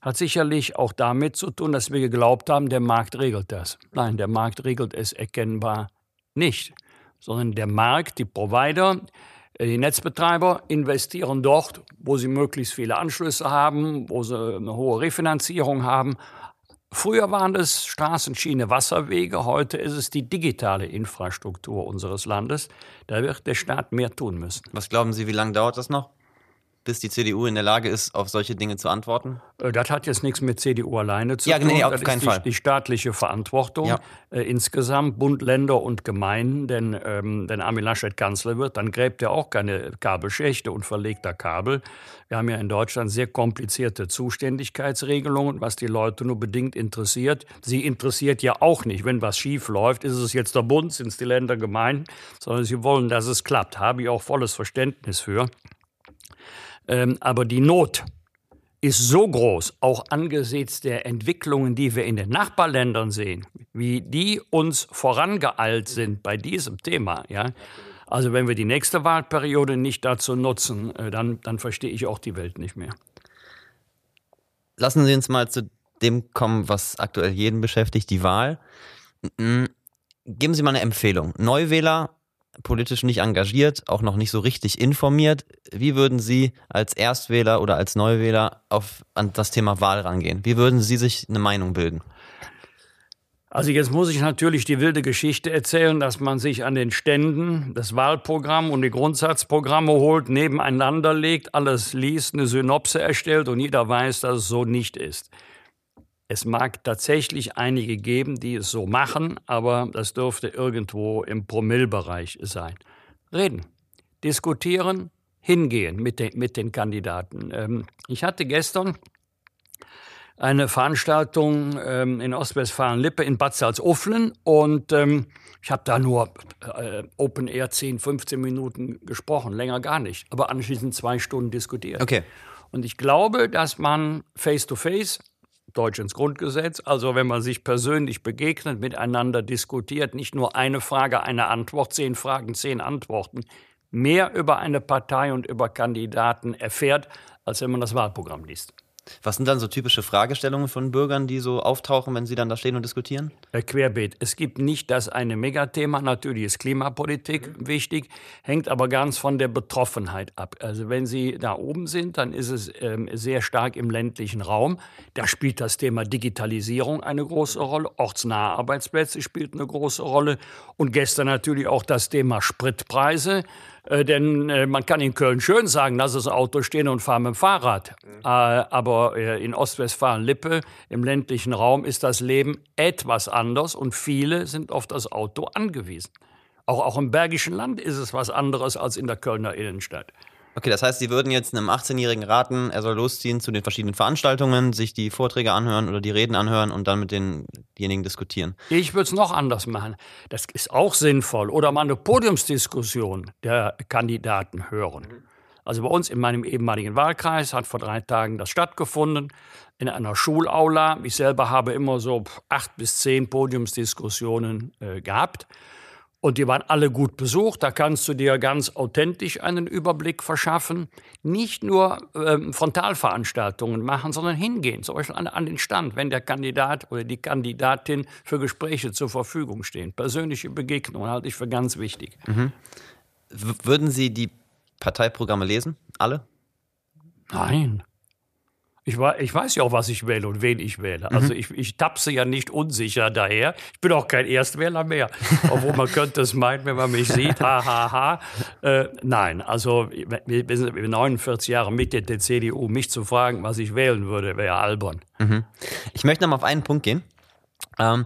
hat sicherlich auch damit zu tun, dass wir geglaubt haben, der Markt regelt das. Nein, der Markt regelt es erkennbar nicht sondern der Markt, die Provider, äh, die Netzbetreiber investieren dort, wo sie möglichst viele Anschlüsse haben, wo sie eine hohe Refinanzierung haben. Früher waren es Straßen, Schiene, Wasserwege, heute ist es die digitale Infrastruktur unseres Landes. Da wird der Staat mehr tun müssen. Was glauben Sie, wie lange dauert das noch? Bis die CDU in der Lage ist, auf solche Dinge zu antworten? Äh, das hat jetzt nichts mit CDU alleine zu ja, tun. Nee, auf das keinen ist die, Fall. die staatliche Verantwortung ja. äh, insgesamt, Bund, Länder und Gemeinden. Denn ähm, wenn Armin Laschet Kanzler wird, dann gräbt er auch keine Kabelschächte und verlegt da Kabel. Wir haben ja in Deutschland sehr komplizierte Zuständigkeitsregelungen, was die Leute nur bedingt interessiert. Sie interessiert ja auch nicht, wenn was schief läuft, ist es jetzt der Bund, sind es die Länder, Gemeinden, sondern sie wollen, dass es klappt. Habe ich auch volles Verständnis für. Ähm, aber die Not ist so groß, auch angesichts der Entwicklungen, die wir in den Nachbarländern sehen, wie die uns vorangeeilt sind bei diesem Thema. Ja? Also wenn wir die nächste Wahlperiode nicht dazu nutzen, äh, dann, dann verstehe ich auch die Welt nicht mehr. Lassen Sie uns mal zu dem kommen, was aktuell jeden beschäftigt, die Wahl. Geben Sie mal eine Empfehlung. Neuwähler politisch nicht engagiert, auch noch nicht so richtig informiert. Wie würden Sie als Erstwähler oder als Neuwähler auf, an das Thema Wahl rangehen? Wie würden Sie sich eine Meinung bilden? Also jetzt muss ich natürlich die wilde Geschichte erzählen, dass man sich an den Ständen das Wahlprogramm und die Grundsatzprogramme holt, nebeneinander legt, alles liest, eine Synopse erstellt und jeder weiß, dass es so nicht ist. Es mag tatsächlich einige geben, die es so machen, aber das dürfte irgendwo im Promillbereich sein. Reden, diskutieren, hingehen mit den, mit den Kandidaten. Ähm, ich hatte gestern eine Veranstaltung ähm, in Ostwestfalen-Lippe in Bad Salzuflen und ähm, ich habe da nur äh, Open Air 10, 15 Minuten gesprochen, länger gar nicht, aber anschließend zwei Stunden diskutiert. Okay. Und ich glaube, dass man face-to-face -face Deutsch ins Grundgesetz. Also wenn man sich persönlich begegnet, miteinander diskutiert, nicht nur eine Frage, eine Antwort, zehn Fragen, zehn Antworten, mehr über eine Partei und über Kandidaten erfährt, als wenn man das Wahlprogramm liest. Was sind dann so typische Fragestellungen von Bürgern, die so auftauchen, wenn sie dann da stehen und diskutieren? Querbeet. Es gibt nicht das eine Megathema. Natürlich ist Klimapolitik mhm. wichtig, hängt aber ganz von der Betroffenheit ab. Also wenn Sie da oben sind, dann ist es ähm, sehr stark im ländlichen Raum. Da spielt das Thema Digitalisierung eine große Rolle. Ortsnahe Arbeitsplätze spielt eine große Rolle. Und gestern natürlich auch das Thema Spritpreise. Äh, denn äh, man kann in Köln schön sagen, lass das Auto stehen und fahr mit dem Fahrrad. Mhm. Äh, aber äh, in Ostwestfalen-Lippe, im ländlichen Raum, ist das Leben etwas anders und viele sind auf das Auto angewiesen. Auch, auch im Bergischen Land ist es was anderes als in der Kölner Innenstadt. Okay, das heißt, Sie würden jetzt einem 18-Jährigen raten, er soll losziehen zu den verschiedenen Veranstaltungen, sich die Vorträge anhören oder die Reden anhören und dann mit denjenigen diskutieren. Ich würde es noch anders machen. Das ist auch sinnvoll. Oder mal eine Podiumsdiskussion der Kandidaten hören. Also bei uns in meinem ehemaligen Wahlkreis hat vor drei Tagen das stattgefunden in einer Schulaula. Ich selber habe immer so acht bis zehn Podiumsdiskussionen äh, gehabt. Und die waren alle gut besucht. Da kannst du dir ganz authentisch einen Überblick verschaffen. Nicht nur ähm, Frontalveranstaltungen machen, sondern hingehen, zum Beispiel an, an, den Stand, wenn der Kandidat oder die Kandidatin für Gespräche zur Verfügung stehen. Persönliche Begegnungen halte ich für ganz wichtig. Mhm. Würden Sie die Parteiprogramme lesen? Alle? Nein. Ich, ich, weiß ja auch, was ich wähle und wen ich wähle. Also mhm. ich, ich tapse ja nicht unsicher daher. Ich bin auch kein Erstwähler mehr. Obwohl man könnte es meinen, wenn man mich sieht. Ha, ha, ha. Äh, nein, also wir sind 49 Jahre Mitglied der CDU. Mich zu fragen, was ich wählen würde, wäre albern. Mhm. Ich möchte noch mal auf einen Punkt gehen. Ähm,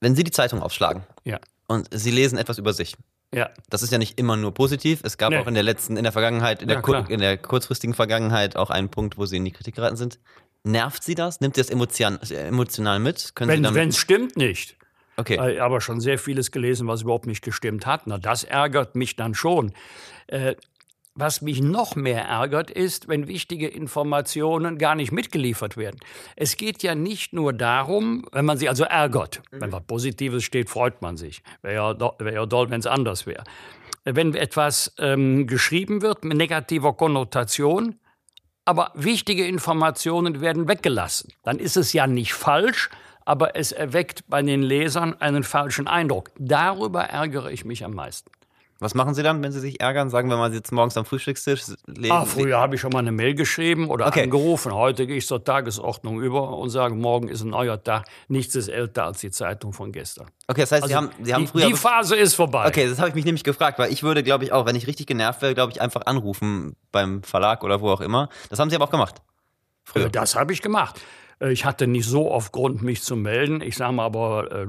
wenn Sie die Zeitung aufschlagen ja. und Sie lesen etwas über sich, ja. Das ist ja nicht immer nur positiv. Es gab nee. auch in der letzten, in der Vergangenheit, in der, ja, in der kurzfristigen Vergangenheit auch einen Punkt, wo sie in die Kritik geraten sind. Nervt sie das? Nimmt sie das emotional, emotional mit? Wenn es stimmt, nicht. Okay. Äh, aber schon sehr vieles gelesen, was überhaupt nicht gestimmt hat. Na, das ärgert mich dann schon. Äh, was mich noch mehr ärgert, ist, wenn wichtige Informationen gar nicht mitgeliefert werden. Es geht ja nicht nur darum, wenn man sie also ärgert. Wenn was Positives steht, freut man sich. Wäre ja, wär ja doll, wenn es anders wäre. Wenn etwas ähm, geschrieben wird mit negativer Konnotation, aber wichtige Informationen werden weggelassen, dann ist es ja nicht falsch, aber es erweckt bei den Lesern einen falschen Eindruck. Darüber ärgere ich mich am meisten. Was machen Sie dann, wenn Sie sich ärgern? Sagen wir mal, Sie sitzen morgens am Frühstückstisch. Lesen ah, früher habe ich schon mal eine Mail geschrieben oder okay. angerufen. Heute gehe ich zur Tagesordnung über und sage, morgen ist ein neuer Tag. Nichts ist älter als die Zeitung von gestern. Okay, das heißt, also Sie haben, Sie haben die, früher. Die Phase ist vorbei. Okay, das habe ich mich nämlich gefragt, weil ich würde, glaube ich, auch, wenn ich richtig genervt wäre, glaube ich, einfach anrufen beim Verlag oder wo auch immer. Das haben Sie aber auch gemacht. Früher. Das habe ich gemacht. Äh, ich hatte nicht so oft Grund, mich zu melden. Ich sage mal aber, äh,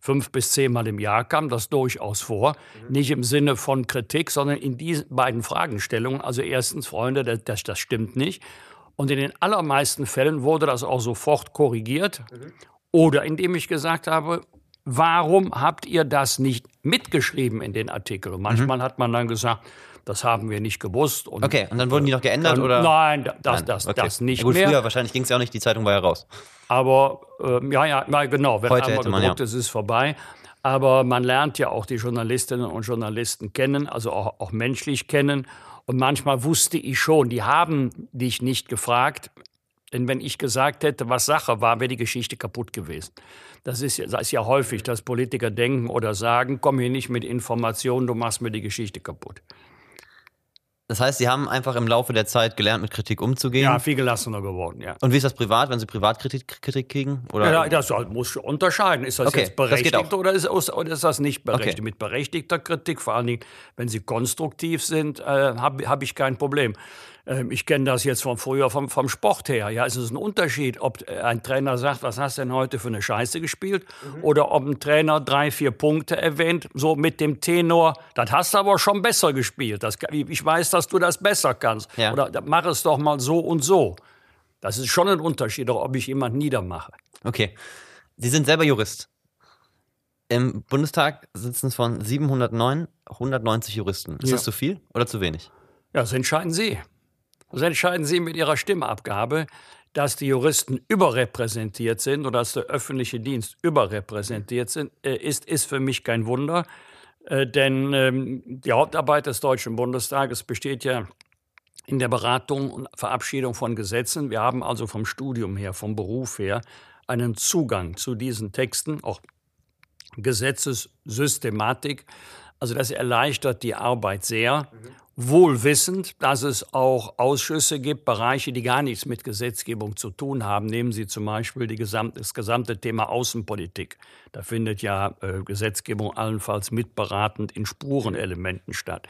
fünf bis zehnmal im Jahr kam das durchaus vor. Mhm. Nicht im Sinne von Kritik, sondern in diesen beiden Fragestellungen. Also erstens, Freunde, das, das stimmt nicht. Und in den allermeisten Fällen wurde das auch sofort korrigiert. Mhm. Oder indem ich gesagt habe, warum habt ihr das nicht mitgeschrieben in den Artikeln? Manchmal mhm. hat man dann gesagt, das haben wir nicht gewusst. Und, okay, und dann wurden die noch geändert? Dann, oder? Nein, das, nein. Das, okay. das nicht ja, gut, mehr. Früher wahrscheinlich ging es ja auch nicht, die Zeitung war ja raus. Aber ähm, ja, ja, ja, genau, wenn Heute einmal gedruckt ja. ist, ist es vorbei. Aber man lernt ja auch die Journalistinnen und Journalisten kennen, also auch, auch menschlich kennen. Und manchmal wusste ich schon, die haben dich nicht gefragt. Denn wenn ich gesagt hätte, was Sache war, wäre die Geschichte kaputt gewesen. Das ist, das ist ja häufig, dass Politiker denken oder sagen, komm hier nicht mit Informationen, du machst mir die Geschichte kaputt. Das heißt, Sie haben einfach im Laufe der Zeit gelernt, mit Kritik umzugehen? Ja, viel gelassener geworden, ja. Und wie ist das privat, wenn Sie Privatkritik Kritik kriegen? Oder? Ja, das muss unterscheiden. Ist das okay, jetzt berechtigt das oder, ist, oder, ist, das nicht berechtigt? Okay. Mit berechtigter Kritik, vor allen Dingen, wenn sie konstruktiv sind, äh, habe hab ich kein Problem. Ähm, ich kenne das jetzt von früher vom, vom Sport her. Ja, es ist ein Unterschied, ob ein Trainer sagt, was hast du denn heute für eine Scheiße gespielt? Mhm. Oder ob ein Trainer drei, vier Punkte erwähnt, so mit dem Tenor, das hast du aber schon besser gespielt. Das, ich weiß, dass du das besser kannst. Ja. Oder mach es doch mal so und so. Das ist schon ein Unterschied, ob ich jemanden niedermache. Okay. Sie sind selber Jurist. Im Bundestag sitzen es von 709 190 Juristen. Ist ja. das zu viel oder zu wenig? Ja, das entscheiden Sie. Das entscheiden Sie mit Ihrer Stimmabgabe, dass die Juristen überrepräsentiert sind oder dass der öffentliche Dienst überrepräsentiert sind, äh, ist, ist für mich kein Wunder. Äh, denn ähm, die Hauptarbeit des Deutschen Bundestages besteht ja in der Beratung und Verabschiedung von Gesetzen. Wir haben also vom Studium her, vom Beruf her einen Zugang zu diesen Texten, auch Gesetzessystematik. Also das erleichtert die Arbeit sehr. Wohl wissend, dass es auch Ausschüsse gibt, Bereiche, die gar nichts mit Gesetzgebung zu tun haben. Nehmen Sie zum Beispiel gesamte, das gesamte Thema Außenpolitik. Da findet ja äh, Gesetzgebung allenfalls mitberatend in Spurenelementen statt.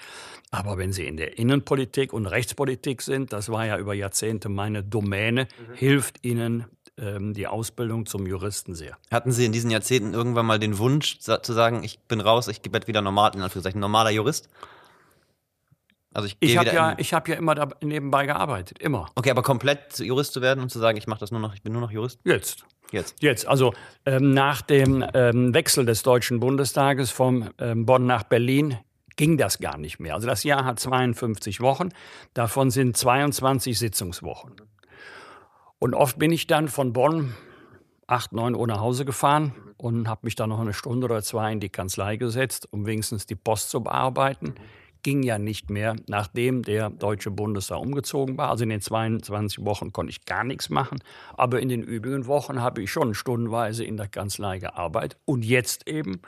Aber wenn Sie in der Innenpolitik und Rechtspolitik sind, das war ja über Jahrzehnte meine Domäne, mhm. hilft Ihnen ähm, die Ausbildung zum Juristen sehr. Hatten Sie in diesen Jahrzehnten irgendwann mal den Wunsch zu sagen, ich bin raus, ich werde wieder normal, in Anführungszeichen, normaler Jurist? Also ich, ich habe ja, hab ja immer nebenbei gearbeitet, immer. Okay, aber komplett Jurist zu werden und zu sagen, ich mache das nur noch, ich bin nur noch Jurist? Jetzt. Jetzt. Jetzt. Also ähm, nach dem ähm, Wechsel des Deutschen Bundestages von ähm, Bonn nach Berlin ging das gar nicht mehr. Also das Jahr hat 52 Wochen, davon sind 22 Sitzungswochen. Und oft bin ich dann von Bonn 8, 9 Uhr nach Hause gefahren und habe mich dann noch eine Stunde oder zwei in die Kanzlei gesetzt, um wenigstens die Post zu bearbeiten ging ja nicht mehr, nachdem der Deutsche Bundestag umgezogen war. Also in den 22 Wochen konnte ich gar nichts machen. Aber in den übrigen Wochen habe ich schon stundenweise in der Kanzlei gearbeitet. Und jetzt eben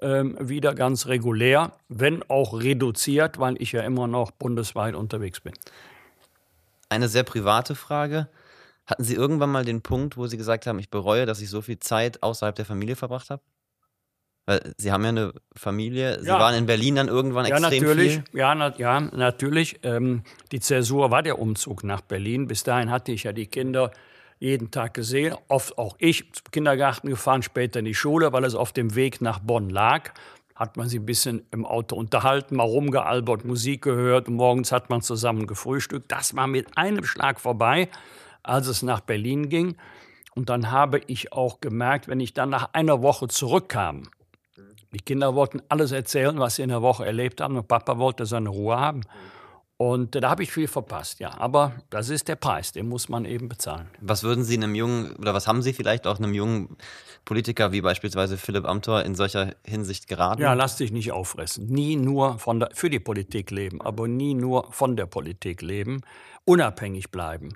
ähm, wieder ganz regulär, wenn auch reduziert, weil ich ja immer noch bundesweit unterwegs bin. Eine sehr private Frage. Hatten Sie irgendwann mal den Punkt, wo Sie gesagt haben, ich bereue, dass ich so viel Zeit außerhalb der Familie verbracht habe? Weil Sie haben ja eine Familie, Sie ja. waren in Berlin dann irgendwann ja, extrem natürlich. viel. Ja, na, ja, natürlich. Ähm, die Zäsur war der Umzug nach Berlin. Bis dahin hatte ich ja die Kinder jeden Tag gesehen, oft auch ich zum Kindergarten gefahren, später in die Schule, weil es auf dem Weg nach Bonn lag. Hat man sie ein bisschen im Auto unterhalten, mal rumgealbert, Musik gehört und morgens hat man zusammen gefrühstückt. Das war mit einem Schlag vorbei, als es nach Berlin ging. Und dann habe ich auch gemerkt, wenn ich dann nach einer Woche zurückkam, die Kinder wollten alles erzählen, was sie in der Woche erlebt haben. Und Papa wollte seine Ruhe haben. Und da habe ich viel verpasst, ja. Aber das ist der Preis, den muss man eben bezahlen. Was würden Sie einem jungen, oder was haben Sie vielleicht auch einem jungen Politiker wie beispielsweise Philipp Amthor in solcher Hinsicht geraten? Ja, lass dich nicht auffressen. Nie nur von der, für die Politik leben, aber nie nur von der Politik leben. Unabhängig bleiben.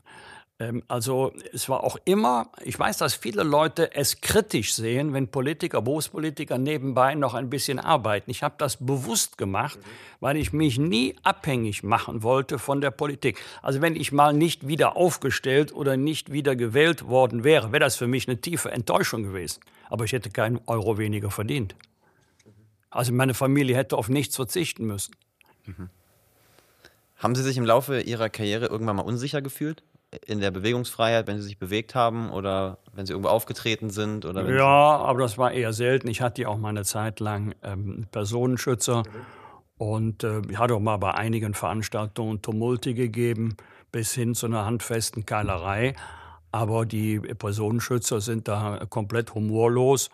Ähm, also es war auch immer, ich weiß, dass viele Leute es kritisch sehen, wenn Politiker, Berufspolitiker nebenbei noch ein bisschen arbeiten. Ich habe das bewusst gemacht, weil ich mich nie abhängig machen wollte von der Politik. Also wenn ich mal nicht wieder aufgestellt oder nicht wieder gewählt worden wäre, wäre das für mich eine tiefe Enttäuschung gewesen. Aber ich hätte keinen Euro weniger verdient. Also meine Familie hätte auf nichts verzichten müssen. Mhm. Haben Sie sich im Laufe Ihrer Karriere irgendwann mal unsicher gefühlt? In der Bewegungsfreiheit, wenn sie sich bewegt haben oder wenn sie irgendwo aufgetreten sind? Oder ja, aber das war eher selten. Ich hatte ja auch mal eine Zeit lang ähm, Personenschützer und äh, ich hatte auch mal bei einigen Veranstaltungen Tumulte gegeben, bis hin zu einer handfesten Keilerei. Aber die Personenschützer sind da komplett humorlos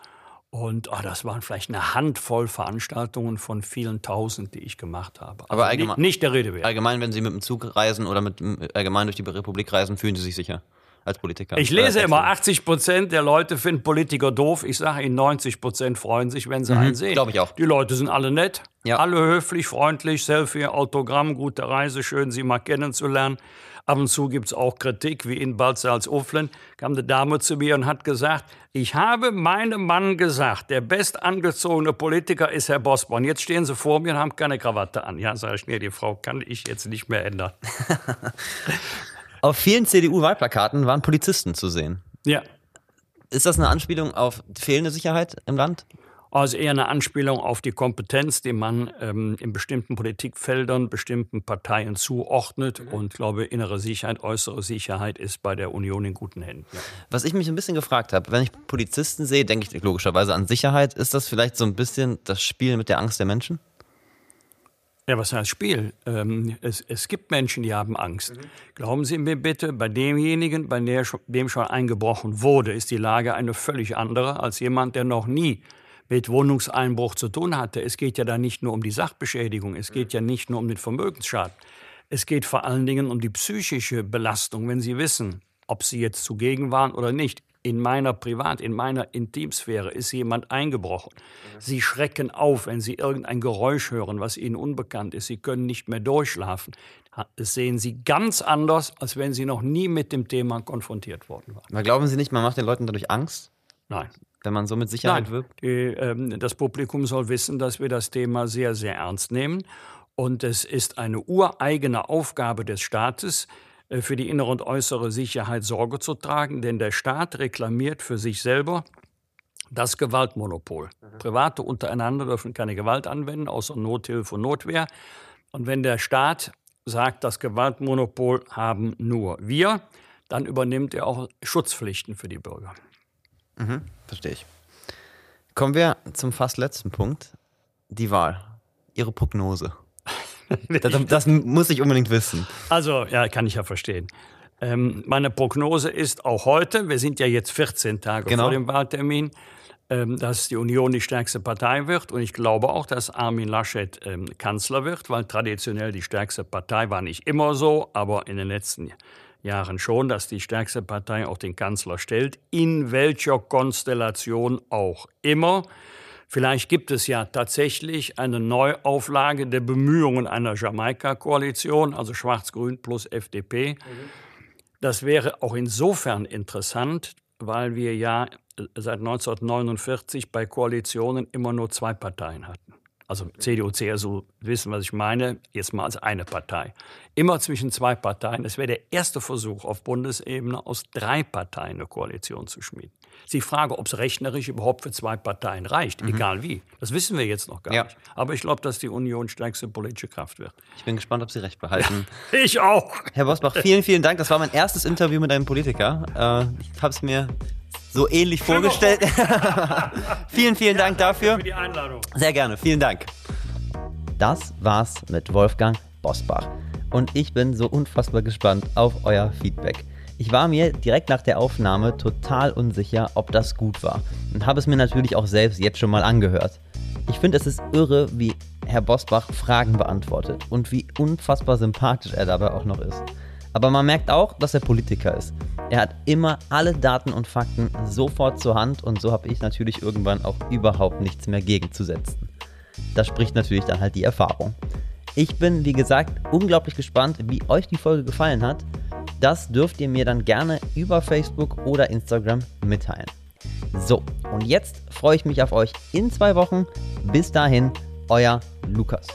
und oh, das waren vielleicht eine Handvoll Veranstaltungen von vielen tausend, die ich gemacht habe. Also Aber allgemein, nicht der Rede wert. Allgemein, wenn Sie mit dem Zug reisen oder mit, allgemein durch die Republik reisen, fühlen Sie sich sicher als Politiker? Ich lese immer, 80 Prozent der Leute finden Politiker doof. Ich sage Ihnen, 90 Prozent freuen sich, wenn sie mhm, einen sehen. Glaube ich auch. Die Leute sind alle nett, ja. alle höflich, freundlich, Selfie, Autogramm, gute Reise, schön, Sie mal kennenzulernen. Ab und zu gibt es auch Kritik, wie in Bad Salzuflen kam eine Dame zu mir und hat gesagt, ich habe meinem Mann gesagt, der bestangezogene Politiker ist Herr Bosborn. Jetzt stehen Sie vor mir und haben keine Krawatte an. Ja, sage ich, nee, die Frau kann ich jetzt nicht mehr ändern. [LAUGHS] Auf vielen CDU-Wahlplakaten waren Polizisten zu sehen. Ja. Ist das eine Anspielung auf fehlende Sicherheit im Land? Also eher eine Anspielung auf die Kompetenz, die man ähm, in bestimmten Politikfeldern bestimmten Parteien zuordnet. Mhm. Und glaube, innere Sicherheit, äußere Sicherheit ist bei der Union in guten Händen. Ja. Was ich mich ein bisschen gefragt habe, wenn ich Polizisten sehe, denke ich logischerweise an Sicherheit. Ist das vielleicht so ein bisschen das Spiel mit der Angst der Menschen? Ja, was heißt Spiel? Ähm, es, es, gibt Menschen, die haben Angst. Mhm. Glauben Sie mir bitte, bei demjenigen, bei dem schon eingebrochen wurde, ist die Lage eine völlig andere als jemand, der noch nie mit Wohnungseinbruch zu tun hatte. Es geht ja da nicht nur um die Sachbeschädigung, es geht ja nicht nur um den Vermögensschaden. Es geht vor allen Dingen um die psychische Belastung, wenn Sie wissen, ob Sie jetzt zugegen waren oder nicht. In meiner Privat-, in meiner Intimsphäre ist jemand eingebrochen. Sie schrecken auf, wenn Sie irgendein Geräusch hören, was Ihnen unbekannt ist. Sie können nicht mehr durchschlafen. Das sehen Sie ganz anders, als wenn Sie noch nie mit dem Thema konfrontiert worden waren. Aber glauben Sie nicht, man macht den Leuten dadurch Angst? Nein wenn man so mit Sicherheit Nein, wirbt? Die, ähm, das Publikum soll wissen, dass wir das Thema sehr, sehr ernst nehmen. Und es ist eine ureigene Aufgabe des Staates, äh, für die innere und äußere Sicherheit Sorge zu tragen, denn der Staat reklamiert für sich selber das Gewaltmonopol. Mhm. Private untereinander dürfen keine Gewalt anwenden, außer Nothilfe und Notwehr. Und wenn der Staat sagt, das Gewaltmonopol haben nur wir, dann übernimmt er auch Schutzpflichten für die Bürger. Mhm, verstehe ich. Kommen wir zum fast letzten Punkt. Die Wahl. Ihre Prognose. [LAUGHS] das, das, muss ich unbedingt wissen. Also, ja, kann ich ja verstehen. Ähm, meine Prognose ist auch heute, wir sind ja jetzt 14 Tage genau. vor dem Wahltermin, ähm, dass die Union die stärkste Partei wird. Und ich glaube auch, dass Armin Laschet ähm, Kanzler wird, weil traditionell die stärkste Partei war nicht immer so, aber in den letzten Jahren schon, dass die stärkste Partei auch den Kanzler stellt, in welcher Konstellation auch immer. Vielleicht gibt es ja tatsächlich eine Neuauflage der Bemühungen einer Jamaika-Koalition, also Schwarz-Grün plus FDP. Mhm. Das wäre auch insofern interessant, weil wir ja seit 1949 bei Koalitionen immer nur zwei Parteien hatten. Also CDU, CSU, wissen, was ich meine, jetzt mal als eine Partei. Immer zwischen zwei Parteien. Das wäre der erste Versuch auf Bundesebene, aus drei Parteien eine Koalition zu schmieden. Sie frage, ob es rechnerisch überhaupt für zwei Parteien reicht, mhm. egal wie. Das wissen wir jetzt noch gar ja. nicht. Aber ich glaube, dass die Union stärkste politische Kraft wird. Ich bin gespannt, ob Sie recht behalten. ich auch. Herr Bosbach, vielen, vielen Dank. Das war mein erstes Interview mit einem Politiker. Äh, ich habe es mir so ähnlich vorgestellt. [LAUGHS] vielen, vielen Dank dafür. Für die Einladung. Sehr gerne, vielen Dank. Das war's mit Wolfgang Bosbach. Und ich bin so unfassbar gespannt auf euer Feedback. Ich war mir direkt nach der Aufnahme total unsicher, ob das gut war und habe es mir natürlich auch selbst jetzt schon mal angehört. Ich finde, es ist irre, wie Herr Bosbach Fragen beantwortet und wie unfassbar sympathisch er dabei auch noch ist. Aber man merkt auch, dass er Politiker ist. Er hat immer alle Daten und Fakten sofort zur Hand und so habe ich natürlich irgendwann auch überhaupt nichts mehr gegenzusetzen. Das spricht natürlich dann halt die Erfahrung. Ich bin, wie gesagt, unglaublich gespannt, wie euch die Folge gefallen hat. Das dürft ihr mir dann gerne über Facebook oder Instagram mitteilen. So, und jetzt freue ich mich auf euch in zwei Wochen. Bis dahin, euer Lukas.